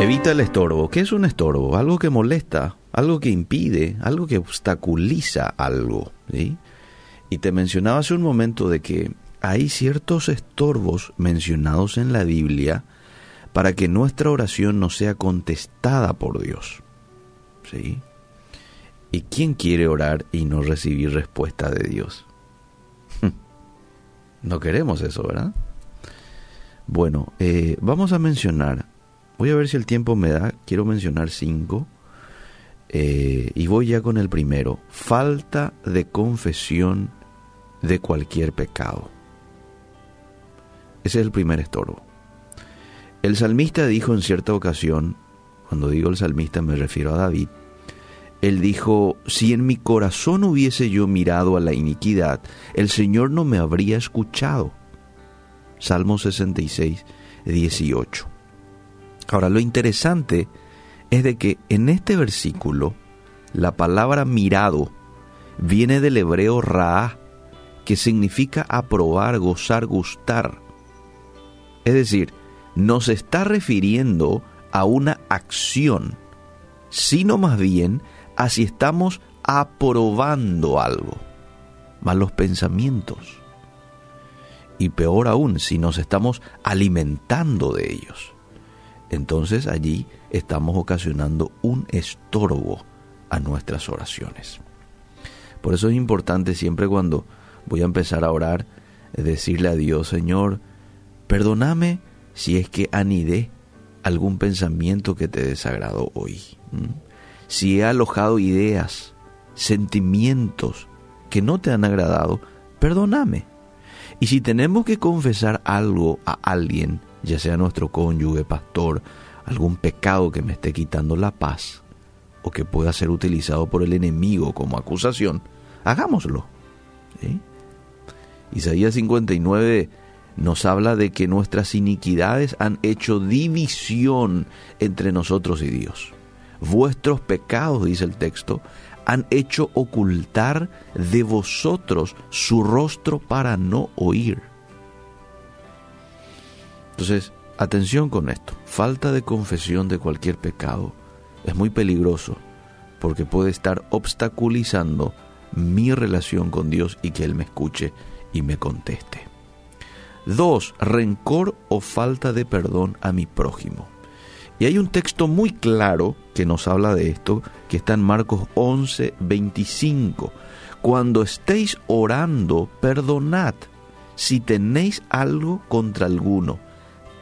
Evita el estorbo. ¿Qué es un estorbo? Algo que molesta, algo que impide, algo que obstaculiza algo. ¿sí? Y te mencionaba hace un momento de que hay ciertos estorbos mencionados en la Biblia para que nuestra oración no sea contestada por Dios. ¿Sí? ¿Y quién quiere orar y no recibir respuesta de Dios? no queremos eso, ¿verdad? Bueno, eh, vamos a mencionar, voy a ver si el tiempo me da, quiero mencionar cinco, eh, y voy ya con el primero, falta de confesión de cualquier pecado. Ese es el primer estorbo. El salmista dijo en cierta ocasión, cuando digo el salmista me refiero a David, él dijo, si en mi corazón hubiese yo mirado a la iniquidad, el Señor no me habría escuchado. Salmo 66, 18. Ahora, lo interesante es de que en este versículo la palabra mirado viene del hebreo ra, que significa aprobar, gozar, gustar. Es decir, no se está refiriendo a una acción, sino más bien a si estamos aprobando algo, más los pensamientos. Y peor aún, si nos estamos alimentando de ellos. Entonces allí estamos ocasionando un estorbo a nuestras oraciones. Por eso es importante siempre cuando voy a empezar a orar, decirle a Dios, Señor, perdóname si es que anidé algún pensamiento que te desagradó hoy. Si he alojado ideas, sentimientos que no te han agradado, perdóname. Y si tenemos que confesar algo a alguien, ya sea nuestro cónyuge, pastor, algún pecado que me esté quitando la paz o que pueda ser utilizado por el enemigo como acusación, hagámoslo. Isaías 59 nos habla de que nuestras iniquidades han hecho división entre nosotros y Dios. Vuestros pecados, dice el texto, han hecho ocultar de vosotros su rostro para no oír. Entonces, atención con esto. Falta de confesión de cualquier pecado es muy peligroso porque puede estar obstaculizando mi relación con Dios y que Él me escuche y me conteste. Dos, rencor o falta de perdón a mi prójimo. Y hay un texto muy claro que nos habla de esto, que está en Marcos 11, 25. Cuando estéis orando, perdonad si tenéis algo contra alguno,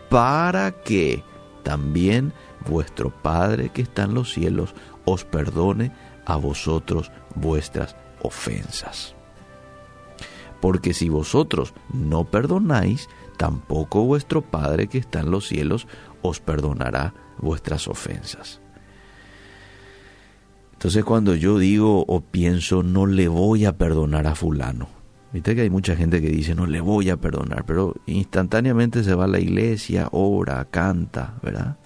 para que también vuestro Padre que está en los cielos os perdone a vosotros vuestras ofensas. Porque si vosotros no perdonáis, tampoco vuestro Padre que está en los cielos os perdonará vuestras ofensas. Entonces cuando yo digo o pienso no le voy a perdonar a fulano, viste que hay mucha gente que dice no le voy a perdonar, pero instantáneamente se va a la iglesia, ora, canta, ¿verdad?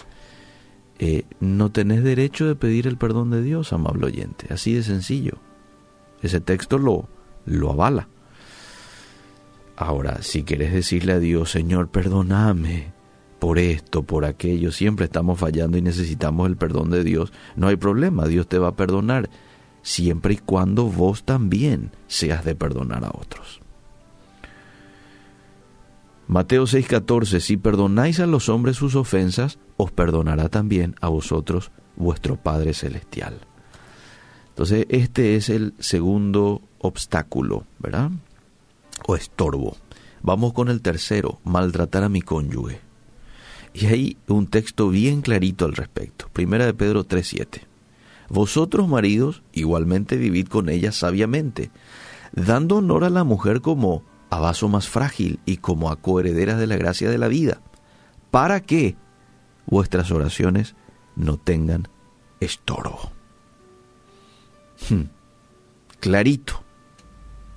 Eh, no tenés derecho de pedir el perdón de Dios, amable oyente, así de sencillo. Ese texto lo, lo avala. Ahora, si quieres decirle a Dios, Señor, perdóname por esto, por aquello, siempre estamos fallando y necesitamos el perdón de Dios, no hay problema, Dios te va a perdonar, siempre y cuando vos también seas de perdonar a otros. Mateo 6:14, si perdonáis a los hombres sus ofensas, os perdonará también a vosotros vuestro Padre Celestial. Entonces, este es el segundo obstáculo, ¿verdad? o estorbo. Vamos con el tercero, maltratar a mi cónyuge. Y hay un texto bien clarito al respecto. Primera de Pedro 3.7. Vosotros maridos igualmente vivid con ella sabiamente, dando honor a la mujer como a vaso más frágil y como a coherederas de la gracia de la vida, para que vuestras oraciones no tengan estorbo. Hmm. Clarito.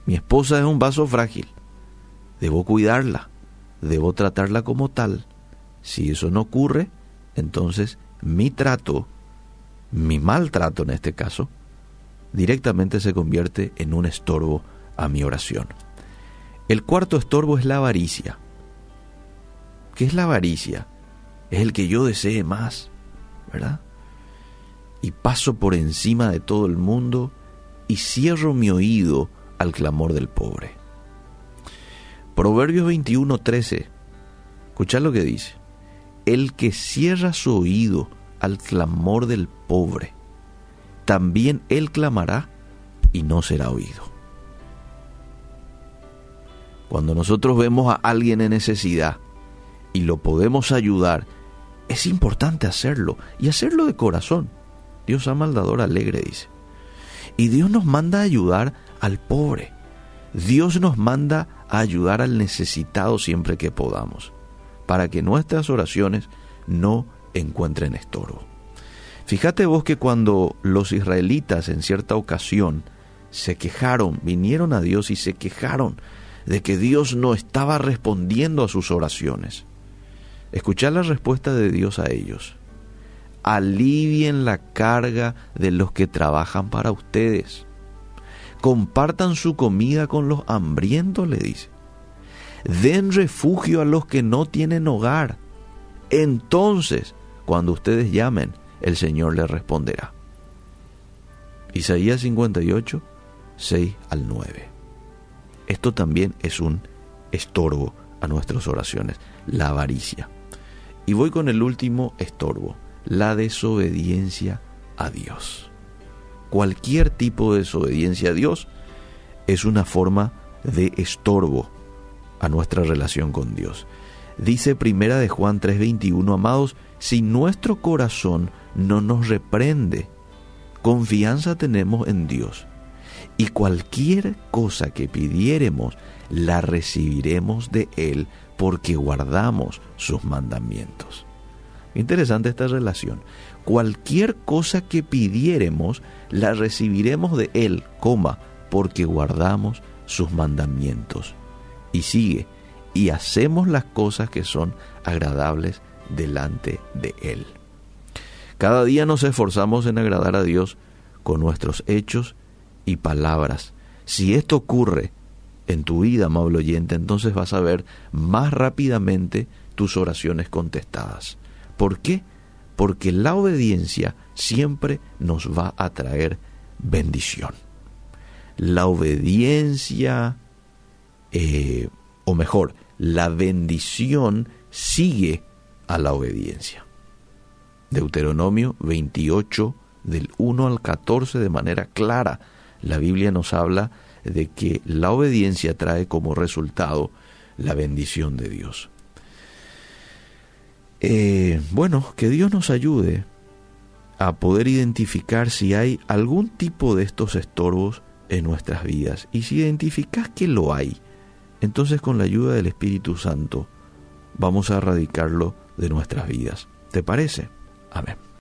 Mi esposa es un vaso frágil. Debo cuidarla. Debo tratarla como tal. Si eso no ocurre, entonces mi trato, mi maltrato en este caso, directamente se convierte en un estorbo a mi oración. El cuarto estorbo es la avaricia. ¿Qué es la avaricia? Es el que yo desee más. ¿verdad? Y paso por encima de todo el mundo y cierro mi oído al clamor del pobre. Proverbios 21, 13. Escuchad lo que dice. El que cierra su oído al clamor del pobre, también él clamará y no será oído. Cuando nosotros vemos a alguien en necesidad y lo podemos ayudar, es importante hacerlo y hacerlo de corazón. Dios ama al alegre, dice. Y Dios nos manda a ayudar al pobre. Dios nos manda a ayudar al necesitado siempre que podamos, para que nuestras oraciones no encuentren estorbo. Fíjate vos que cuando los israelitas en cierta ocasión se quejaron, vinieron a Dios y se quejaron de que Dios no estaba respondiendo a sus oraciones. Escuchad la respuesta de Dios a ellos. Alivien la carga de los que trabajan para ustedes. Compartan su comida con los hambrientos, le dice. Den refugio a los que no tienen hogar. Entonces, cuando ustedes llamen, el Señor les responderá. Isaías 58, 6 al 9. Esto también es un estorbo a nuestras oraciones, la avaricia. Y voy con el último estorbo, la desobediencia a Dios. Cualquier tipo de desobediencia a Dios es una forma de estorbo a nuestra relación con Dios. Dice primera de Juan 3:21, amados, si nuestro corazón no nos reprende, confianza tenemos en Dios y cualquier cosa que pidiéremos la recibiremos de Él porque guardamos sus mandamientos. Interesante esta relación. Cualquier cosa que pidiéremos la recibiremos de Él, coma, porque guardamos sus mandamientos. Y sigue, y hacemos las cosas que son agradables delante de Él. Cada día nos esforzamos en agradar a Dios con nuestros hechos y palabras. Si esto ocurre en tu vida, amable oyente, entonces vas a ver más rápidamente tus oraciones contestadas. ¿Por qué? Porque la obediencia siempre nos va a traer bendición. La obediencia, eh, o mejor, la bendición sigue a la obediencia. Deuteronomio 28, del 1 al 14, de manera clara, la Biblia nos habla de que la obediencia trae como resultado la bendición de Dios. Eh, bueno, que Dios nos ayude a poder identificar si hay algún tipo de estos estorbos en nuestras vidas. Y si identificas que lo hay, entonces con la ayuda del Espíritu Santo vamos a erradicarlo de nuestras vidas. ¿Te parece? Amén.